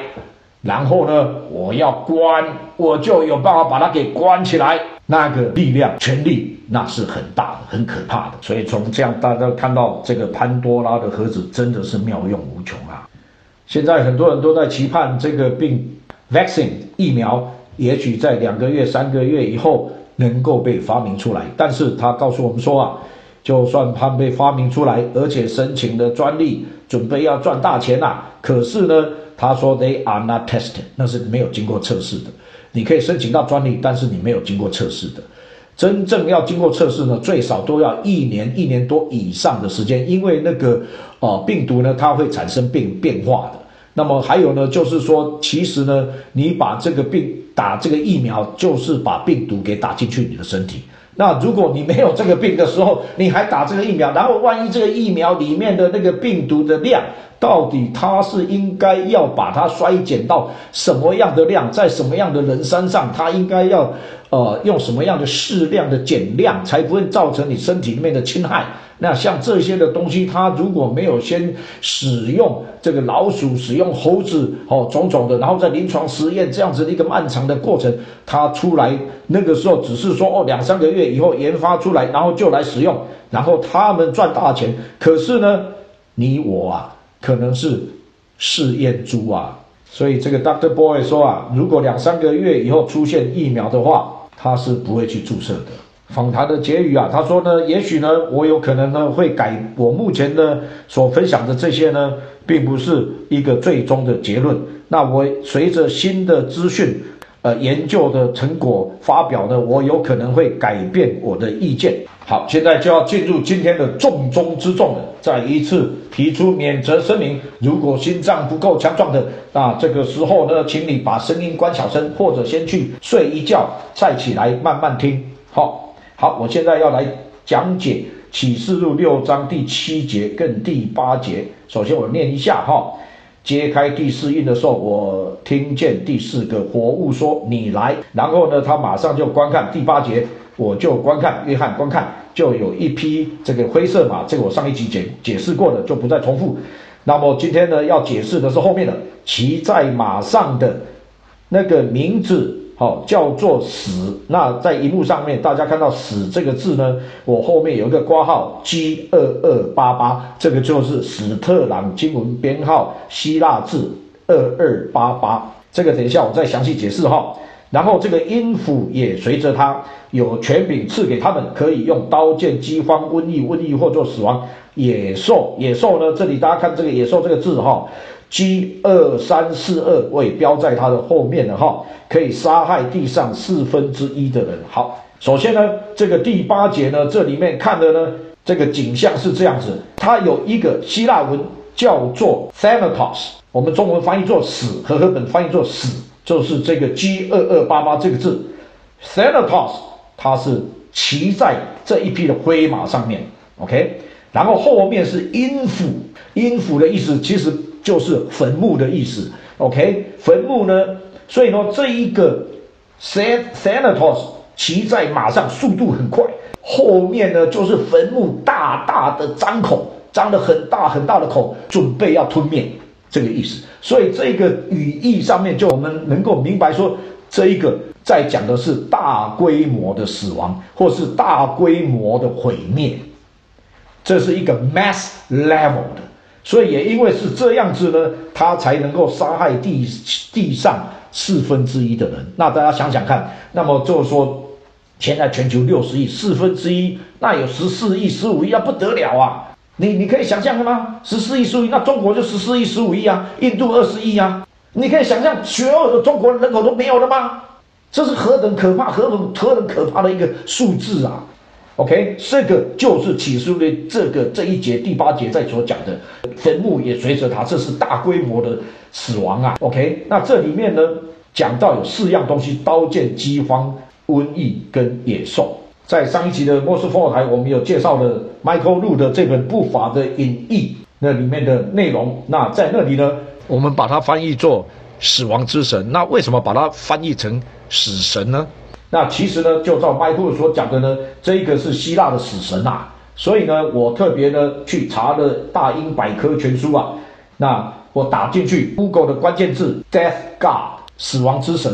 然后呢，我要关，我就有办法把它给关起来。那个力量、权力，那是很大的、很可怕的。所以从这样，大家看到这个潘多拉的盒子真的是妙用无穷啊！现在很多人都在期盼这个病 vaccine 疫苗，也许在两个月、三个月以后能够被发明出来。但是他告诉我们说啊，就算它被发明出来，而且申请的专利，准备要赚大钱呐，可是呢？他说：“They are not tested，那是没有经过测试的。你可以申请到专利，但是你没有经过测试的。真正要经过测试呢，最少都要一年、一年多以上的时间，因为那个哦病毒呢，它会产生变变化的。那么还有呢，就是说，其实呢，你把这个病打这个疫苗，就是把病毒给打进去你的身体。那如果你没有这个病的时候，你还打这个疫苗，然后万一这个疫苗里面的那个病毒的量，到底它是应该要把它衰减到什么样的量，在什么样的人身上，它应该要呃用什么样的适量的减量，才不会造成你身体里面的侵害？那像这些的东西，它如果没有先使用这个老鼠、使用猴子哦种种的，然后在临床实验这样子的一个漫长的过程，它出来那个时候只是说哦两三个月以后研发出来，然后就来使用，然后他们赚大钱。可是呢，你我啊。可能是试验猪啊，所以这个 Doctor Boy 说啊，如果两三个月以后出现疫苗的话，他是不会去注射的。访谈的结语啊，他说呢，也许呢，我有可能呢会改我目前呢所分享的这些呢，并不是一个最终的结论。那我随着新的资讯。呃，研究的成果发表呢，我有可能会改变我的意见。好，现在就要进入今天的重中之重了。再一次提出免责声明：如果心脏不够强壮的，那这个时候呢，请你把声音关小声，或者先去睡一觉，再起来慢慢听。好，好，我现在要来讲解启示录六章第七节跟第八节。首先我念一下哈。揭开第四印的时候，我听见第四个活物说：“你来。”然后呢，他马上就观看第八节，我就观看约翰观看，就有一匹这个灰色马，这个我上一集解解释过的，就不再重复。那么今天呢，要解释的是后面的骑在马上的那个名字。好，叫做死。那在荧幕上面，大家看到“死”这个字呢，我后面有一个挂号 G 二二八八，这个就是史特朗经文编号希腊字二二八八。这个等一下我再详细解释哈。然后这个音符也随着它有权柄赐给他们，可以用刀剑、饥荒、瘟疫、瘟疫或做死亡。野兽，野兽呢？这里大家看这个“野兽”这个字哈。G 二三四二位标在它的后面了哈，可以杀害地上四分之一的人。好，首先呢，这个第八节呢，这里面看的呢，这个景象是这样子，它有一个希腊文叫做 Thanatos，我们中文翻译作死，和合本翻译作死，就是这个 G 二二八八这个字，Thanatos，它是骑在这一匹的灰马上面，OK，然后后面是音符，音符的意思其实。就是坟墓的意思，OK？坟墓呢？所以呢，这一个 Thanatos 骑在马上，速度很快。后面呢，就是坟墓大大的张口，张了很大很大的口，准备要吞灭这个意思。所以这个语义上面，就我们能够明白说，这一个在讲的是大规模的死亡，或是大规模的毁灭。这是一个 mass level 的。所以也因为是这样子呢，他才能够杀害地地上四分之一的人。那大家想想看，那么就是说，现在全球六十亿，四分之一，那有十四亿、十五亿那，不得了啊！你你可以想象的吗？十四亿、十五亿，那中国就十四亿、十五亿啊，印度二十亿啊，你可以想象所有的中国人口都没有了吗？这是何等可怕、何等何等可怕的一个数字啊！OK，这个就是起诉的这个这一节第八节在所讲的坟墓也随着它，这是大规模的死亡啊。OK，那这里面呢讲到有四样东西：刀剑、饥荒、瘟疫跟野兽。在上一集的莫斯科台，我们有介绍了 Michael Lu 的这本不法的隐逸那里面的内容。那在那里呢，我们把它翻译作死亡之神。那为什么把它翻译成死神呢？那其实呢，就照麦克所讲的呢，这个是希腊的死神呐，所以呢，我特别呢去查了大英百科全书啊，那我打进去 Google 的关键字 Death God 死亡之神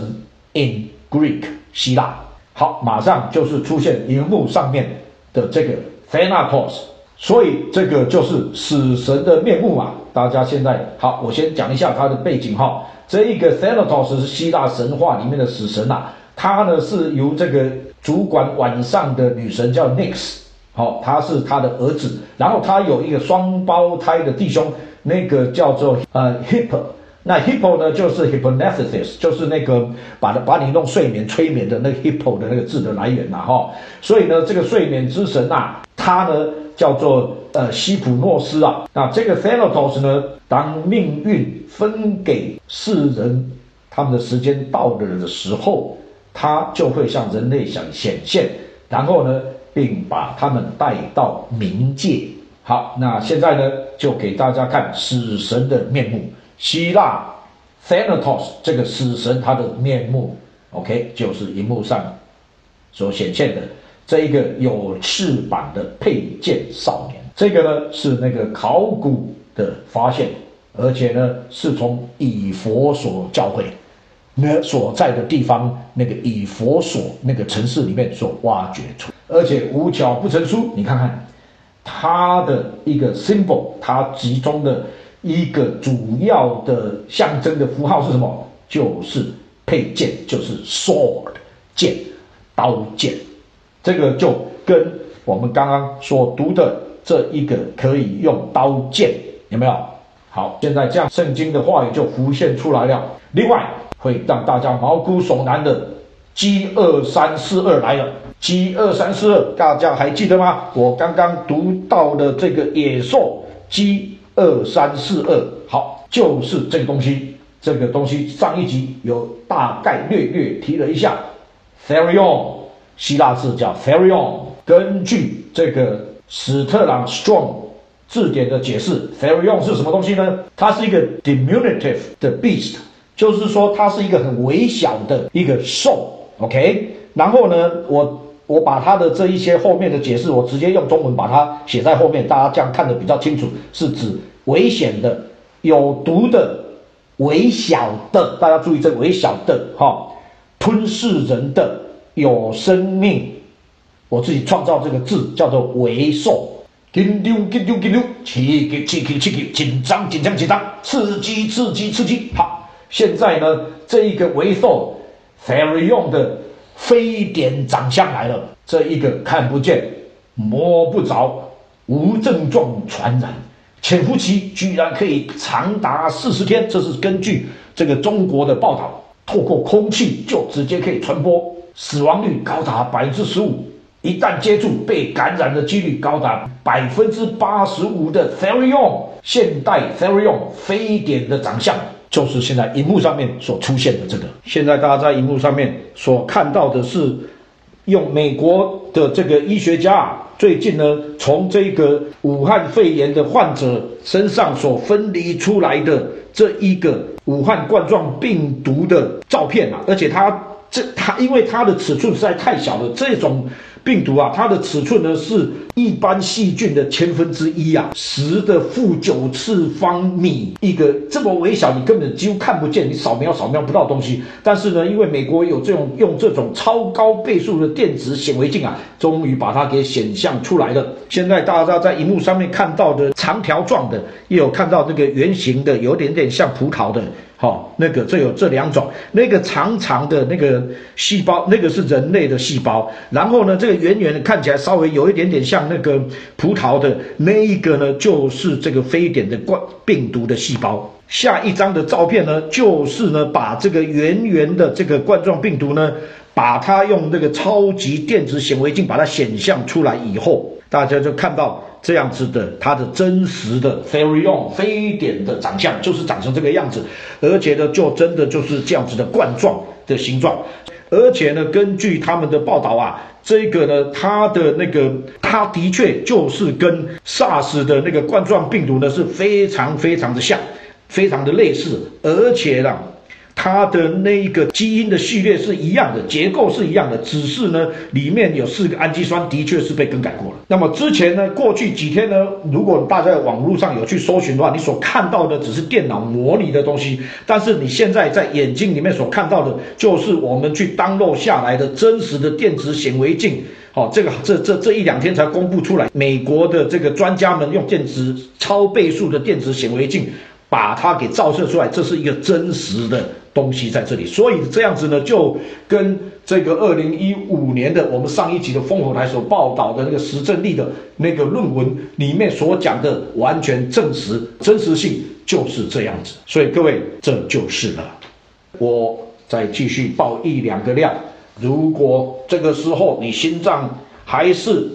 in Greek 希腊，好，马上就是出现荧幕上面的这个 Thanatos，所以这个就是死神的面目啊。大家现在好，我先讲一下它的背景哈，这一个 Thanatos 是希腊神话里面的死神呐。他呢是由这个主管晚上的女神叫 Nix，好，他是他的儿子，然后他有一个双胞胎的弟兄，那个叫做呃 Hippo，那 hippo 呢，就是 hypnosis，就是那个把把你弄睡眠催眠的那个 hippo 的那个字的来源呐哈。所以呢，这个睡眠之神呐，他呢叫做呃西普诺斯啊。那这个 thanatos 呢，当命运分给世人，他们的时间到了的时候，他就会向人类想显现，然后呢，并把他们带到冥界。好，那现在呢，就给大家看死神的面目。希腊 Thanatos 这个死神他的面目，OK，就是荧幕上所显现的这一个有翅膀的佩剑少年。这个呢是那个考古的发现，而且呢是从以佛所教会那所在的地方那个以佛所那个城市里面所挖掘出，而且无巧不成书。你看看。它的一个 symbol，它集中的一个主要的象征的符号是什么？就是佩剑，就是 sword 剑，刀剑。这个就跟我们刚刚所读的这一个可以用刀剑，有没有？好，现在这样圣经的话语就浮现出来了。另外，会让大家毛骨悚然的 G 二三四二来了。G 二三四二，大家还记得吗？我刚刚读到的这个野兽 G 二三四二，好，就是这个东西。这个东西上一集有大概略略提了一下，Therion，希腊字叫 Therion。根据这个史特朗 Strong 字典的解释，Therion 是什么东西呢？它是一个 diminutive 的 beast，就是说它是一个很微小的一个兽。OK，然后呢，我。我把它的这一些后面的解释，我直接用中文把它写在后面，大家这样看得比较清楚。是指危险的、有毒的、微小的，大家注意这微小的哈，吞噬人的、有生命。我自己创造这个字叫做微兽。紧张紧张紧张，刺激刺激刺激，紧张紧张紧张，刺激刺激刺激。好，现在呢，这一个微兽，very 用的。非典长相来了，这一个看不见、摸不着、无症状传染，潜伏期居然可以长达四十天，这是根据这个中国的报道，透过空气就直接可以传播，死亡率高达百分之十五，一旦接触被感染的几率高达百分之八十五的 Therion 现代 Therion 非典的长相。就是现在荧幕上面所出现的这个。现在大家在荧幕上面所看到的是，用美国的这个医学家最近呢，从这个武汉肺炎的患者身上所分离出来的这一个武汉冠状病毒的照片啊，而且它这它因为它的尺寸实在太小了，这种。病毒啊，它的尺寸呢是一般细菌的千分之一啊，十的负九次方米，一个这么微小，你根本几乎看不见，你扫描扫描不到东西。但是呢，因为美国有这种用这种超高倍数的电子显微镜啊，终于把它给显像出来了。现在大家在荧幕上面看到的长条状的，也有看到那个圆形的，有点点像葡萄的。好，那个这有这两种，那个长长的那个细胞，那个是人类的细胞。然后呢，这个圆圆的看起来稍微有一点点像那个葡萄的那一个呢，就是这个非典的冠病毒的细胞。下一张的照片呢，就是呢把这个圆圆的这个冠状病毒呢，把它用那个超级电子显微镜把它显像出来以后，大家就看到。这样子的，它的真实的 Therion 非典的长相就是长成这个样子，而且呢，就真的就是这样子的冠状的形状，而且呢，根据他们的报道啊，这个呢，它的那个，它的确就是跟 SARS 的那个冠状病毒呢是非常非常的像，非常的类似，而且呢。它的那一个基因的序列是一样的，结构是一样的，只是呢，里面有四个氨基酸的确是被更改过了。那么之前呢，过去几天呢，如果大家在网络上有去搜寻的话，你所看到的只是电脑模拟的东西，但是你现在在眼睛里面所看到的，就是我们去单落下来的真实的电子显微镜。好，这个这这这一两天才公布出来，美国的这个专家们用电子超倍数的电子显微镜把它给照射出来，这是一个真实的。东西在这里，所以这样子呢，就跟这个二零一五年的我们上一集的烽火台所报道的那个实证力的那个论文里面所讲的完全证实，真实性就是这样子。所以各位，这就是了。我再继续报一两个量。如果这个时候你心脏还是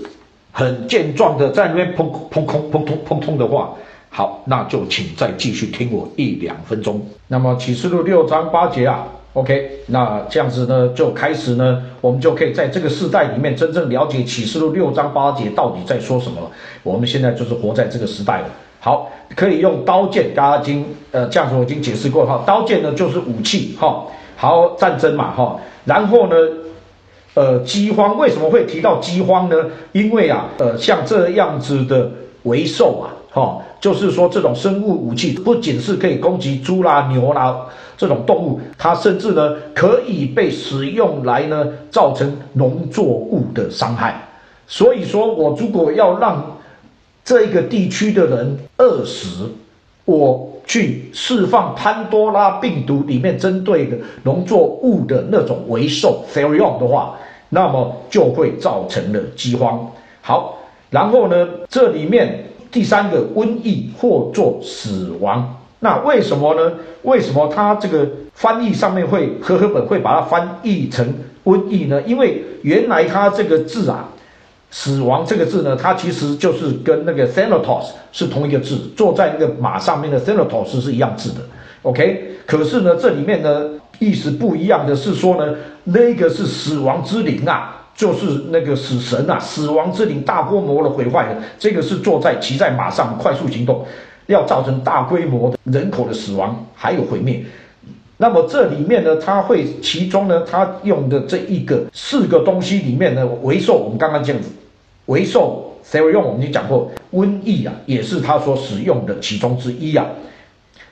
很健壮的，在那边砰砰砰砰砰砰砰的话，好，那就请再继续听我一两分钟。那么启示录六章八节啊，OK，那这样子呢，就开始呢，我们就可以在这个时代里面真正了解启示录六章八节到底在说什么了。我们现在就是活在这个时代了。好，可以用刀剑，大家已经呃这样子我已经解释过哈，刀剑呢就是武器哈，好战争嘛哈，然后呢。呃，饥荒为什么会提到饥荒呢？因为啊，呃，像这样子的为兽啊，哈，就是说这种生物武器不仅是可以攻击猪啦、牛啦这种动物，它甚至呢可以被使用来呢造成农作物的伤害。所以说我如果要让这个地区的人饿死，我去释放潘多拉病毒里面针对的农作物的那种为兽 f a r o n 的话，那么就会造成了饥荒。好，然后呢，这里面第三个瘟疫或作死亡。那为什么呢？为什么它这个翻译上面会和合本会把它翻译成瘟疫呢？因为原来它这个字啊。死亡这个字呢，它其实就是跟那个 thanatos 是同一个字，坐在那个马上面的 thanatos 是一样字的。OK，可是呢，这里面呢意思不一样的是说呢，那个是死亡之灵啊，就是那个死神啊，死亡之灵大规模的毁坏的，这个是坐在骑在马上快速行动，要造成大规模的人口的死亡还有毁灭。那么这里面呢，它会其中呢，它用的这一个四个东西里面呢，为受我们刚刚这样子。为受谁为用？我们已经讲过，瘟疫啊，也是他所使用的其中之一啊。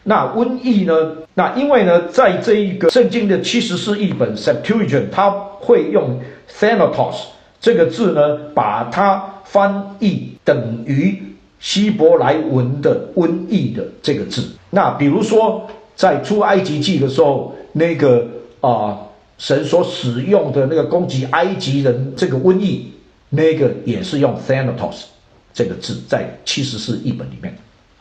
那瘟疫呢？那因为呢，在这一个圣经的七十四译本 Septuagint，它会用 Thanatos 这个字呢，把它翻译等于希伯来文的瘟疫的这个字。那比如说，在出埃及记的时候，那个啊，神所使用的那个攻击埃及人这个瘟疫。那个也是用 thanatos 这个字在七十四译本里面。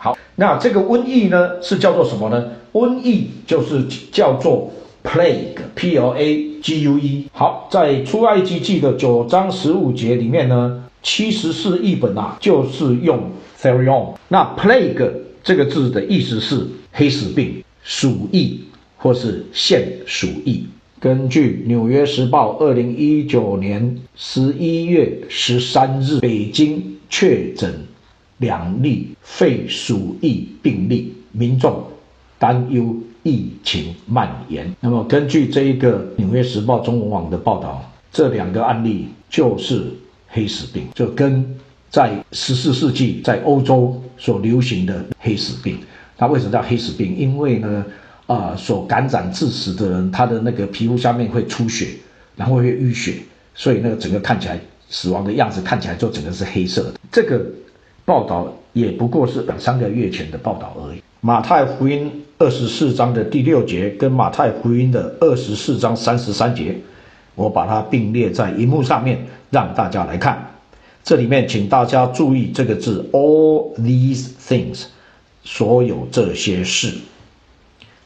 好，那这个瘟疫呢是叫做什么呢？瘟疫就是叫做 plague，p l a g u e。好，在出埃及记的九章十五节里面呢，七十四译本啊就是用 therion。那 plague 这个字的意思是黑死病、鼠疫或是现鼠疫。根据《纽约时报》二零一九年十一月十三日，北京确诊两例肺鼠疫病例，民众担忧疫情蔓延。那么，根据这一个《纽约时报》中文网的报道，这两个案例就是黑死病，就跟在十四世纪在欧洲所流行的黑死病。它为什么叫黑死病？因为呢？啊，所感染致死的人，他的那个皮肤下面会出血，然后会淤血，所以那个整个看起来死亡的样子看起来就整个是黑色的。这个报道也不过是两三个月前的报道而已。马太福音二十四章的第六节跟马太福音的二十四章三十三节，我把它并列在荧幕上面让大家来看。这里面请大家注意这个字，all these things，所有这些事。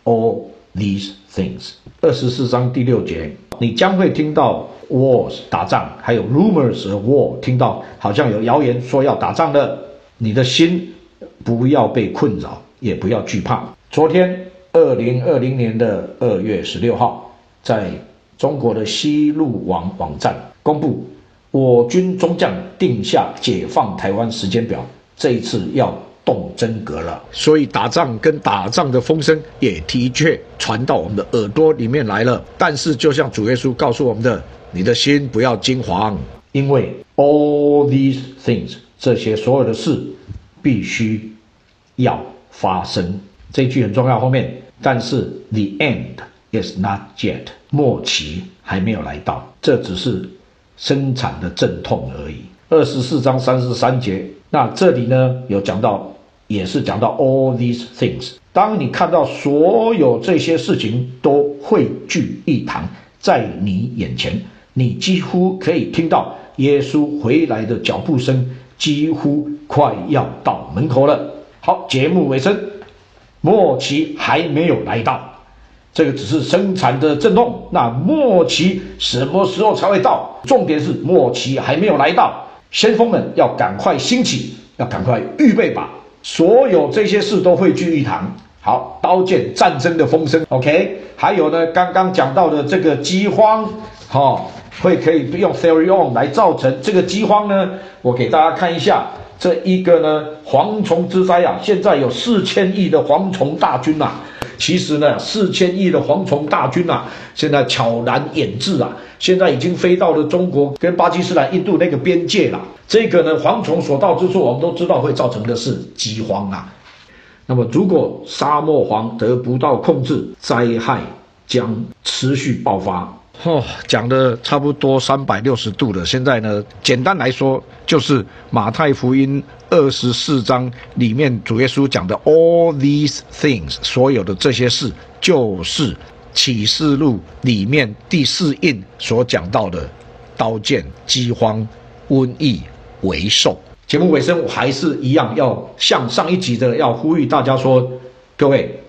All these things，二十四章第六节，你将会听到 wars 打仗，还有 rumors of war，听到好像有谣言说要打仗的，你的心不要被困扰，也不要惧怕。昨天，二零二零年的二月十六号，在中国的西路网网站公布，我军中将定下解放台湾时间表，这一次要。动真格了，所以打仗跟打仗的风声也的确传到我们的耳朵里面来了。但是，就像主耶稣告诉我们的，你的心不要惊慌，因为 all these things 这些所有的事必须要发生。这句很重要。后面，但是 the end is not yet，末期还没有来到，这只是生产的阵痛而已。二十四章三十三节，那这里呢有讲到。也是讲到 all these things。当你看到所有这些事情都汇聚一堂在你眼前，你几乎可以听到耶稣回来的脚步声，几乎快要到门口了。好，节目尾声，末期还没有来到。这个只是生产的震动，那末期什么时候才会到？重点是末期还没有来到，先锋们要赶快兴起，要赶快预备吧。所有这些事都汇聚一堂。好，刀剑战争的风声，OK。还有呢，刚刚讲到的这个饥荒，哈，会可以用 theory on 来造成这个饥荒呢？我给大家看一下，这一个呢，蝗虫之灾啊，现在有四千亿的蝗虫大军呐。其实呢，四千亿的蝗虫大军啊，现在悄然掩至啊，现在已经飞到了中国跟巴基斯坦、印度那个边界了。这个呢，蝗虫所到之处，我们都知道会造成的是饥荒啊。那么，如果沙漠蝗得不到控制，灾害将持续爆发。哦，讲的差不多三百六十度了。现在呢，简单来说，就是马太福音二十四章里面主耶稣讲的 all these things，所有的这些事，就是启示录里面第四印所讲到的刀剑、饥荒、瘟疫、为兽。节目尾声，我还是一样要向上一集的，要呼吁大家说，各位。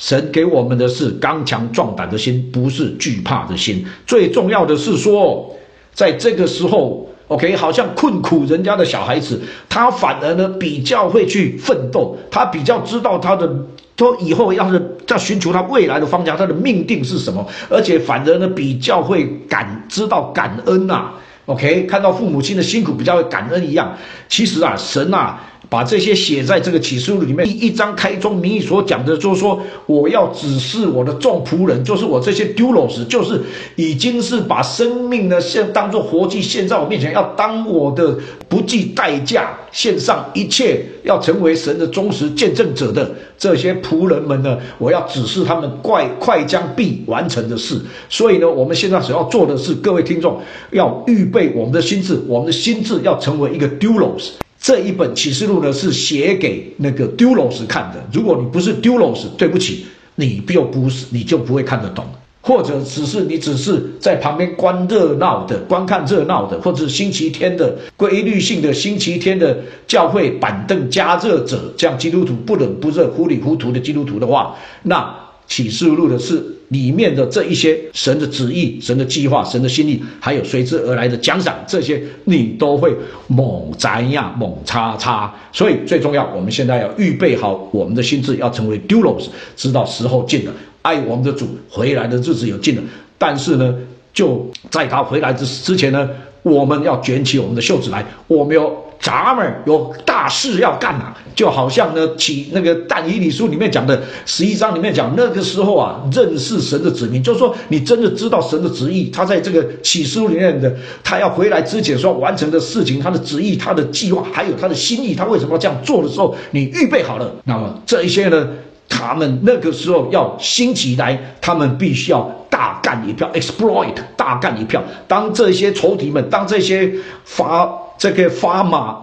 神给我们的是刚强壮胆的心，不是惧怕的心。最重要的是说，在这个时候，OK，好像困苦人家的小孩子，他反而呢比较会去奋斗，他比较知道他的，他以后要是要寻求他未来的方向，他的命定是什么，而且反而呢比较会感知道感恩呐，OK，看到父母亲的辛苦，比较会感恩一样。其实啊，神啊。把这些写在这个启示录里面，一一张开宗明义所讲的，就是说我要指示我的众仆人，就是我这些丢 o s 就是已经是把生命呢现当做活祭献在我面前，要当我的不计代价献上一切，要成为神的忠实见证者的这些仆人们呢，我要指示他们快快将必完成的事。所以呢，我们现在所要做的是，各位听众要预备我们的心智，我们的心智要成为一个丢 o s 这一本启示录呢，是写给那个丢 o s 看的。如果你不是丢 o s 对不起，你又不是，你就不会看得懂。或者只是你只是在旁边观热闹的、观看热闹的，或者星期天的规律性的星期天的教会板凳加热者，这样基督徒不冷不热、糊里糊涂的基督徒的话，那启示录的是。里面的这一些神的旨意、神的计划、神的心意，还有随之而来的奖赏，这些你都会猛摘呀、猛叉叉。所以最重要，我们现在要预备好我们的心智，要成为 doulos，知道时候近了，爱我们的主回来的日子有近了。但是呢，就在他回来之之前呢，我们要卷起我们的袖子来，我们要。咱们有大事要干呐，就好像呢，起那个但以理书里面讲的十一章里面讲，那个时候啊，认识神的子民，就是说你真的知道神的旨意，他在这个启示录里面的，他要回来之前说完成的事情，他的旨意，他的计划，还有他的心意，他为什么要这样做的时候，你预备好了，那么这一些呢，他们那个时候要兴起来，他们必须要大干一票，exploit，大干一票。当这些仇敌们，当这些发。这个发马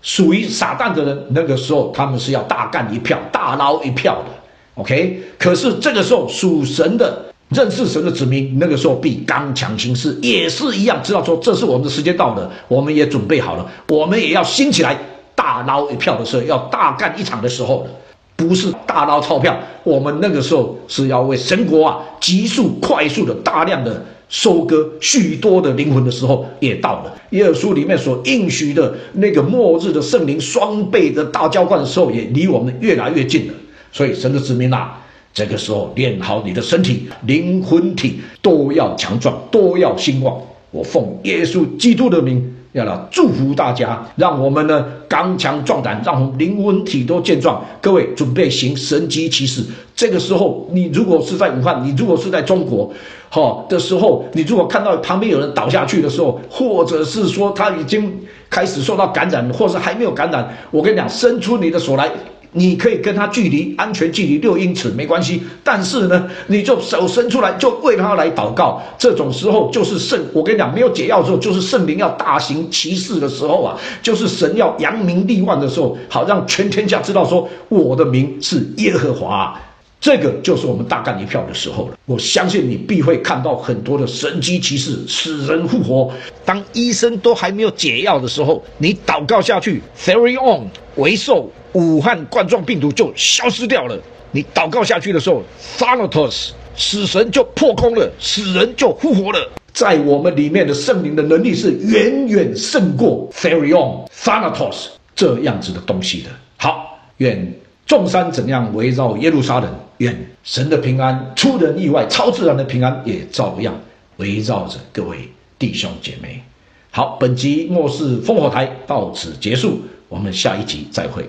属于撒旦的人，那个时候他们是要大干一票、大捞一票的。OK，可是这个时候属神的、认识神的子民，那个时候必刚强行事，也是一样，知道说这是我们的时间到了，我们也准备好了，我们也要兴起来大捞一票的时候，要大干一场的时候了，不是大捞钞票，我们那个时候是要为神国啊，急速、快速的、大量的。收割许多的灵魂的时候也到了，耶稣里面所应许的那个末日的圣灵双倍的大浇灌的时候，也离我们越来越近了。所以神的子民呐，这个时候练好你的身体、灵魂体都要强壮，都要兴旺。我奉耶稣基督的名。要来祝福大家，让我们呢刚强壮胆，让我们灵魂体都健壮。各位准备行神机骑士。这个时候，你如果是在武汉，你如果是在中国，哈的时候，你如果看到旁边有人倒下去的时候，或者是说他已经开始受到感染，或是还没有感染，我跟你讲，伸出你的手来。你可以跟他距离安全距离六英尺没关系，但是呢，你就手伸出来就为他来祷告。这种时候就是圣，我跟你讲，没有解药的时候，就是圣灵要大行其事的时候啊，就是神要扬名立万的时候，好让全天下知道说我的名是耶和华。这个就是我们大干一票的时候了。我相信你必会看到很多的神机骑士，死人复活。当医生都还没有解药的时候，你祷告下去，Theory on，为寿，武汉冠状病毒就消失掉了。你祷告下去的时候，Thanatos，死神就破空了，死人就复活了。在我们里面的圣灵的能力是远远胜过 Theory on Thanatos 这样子的东西的。好，愿。众山怎样围绕耶路撒冷？愿神的平安、出人意外、超自然的平安也照样围绕着各位弟兄姐妹。好，本集末世烽火台到此结束，我们下一集再会。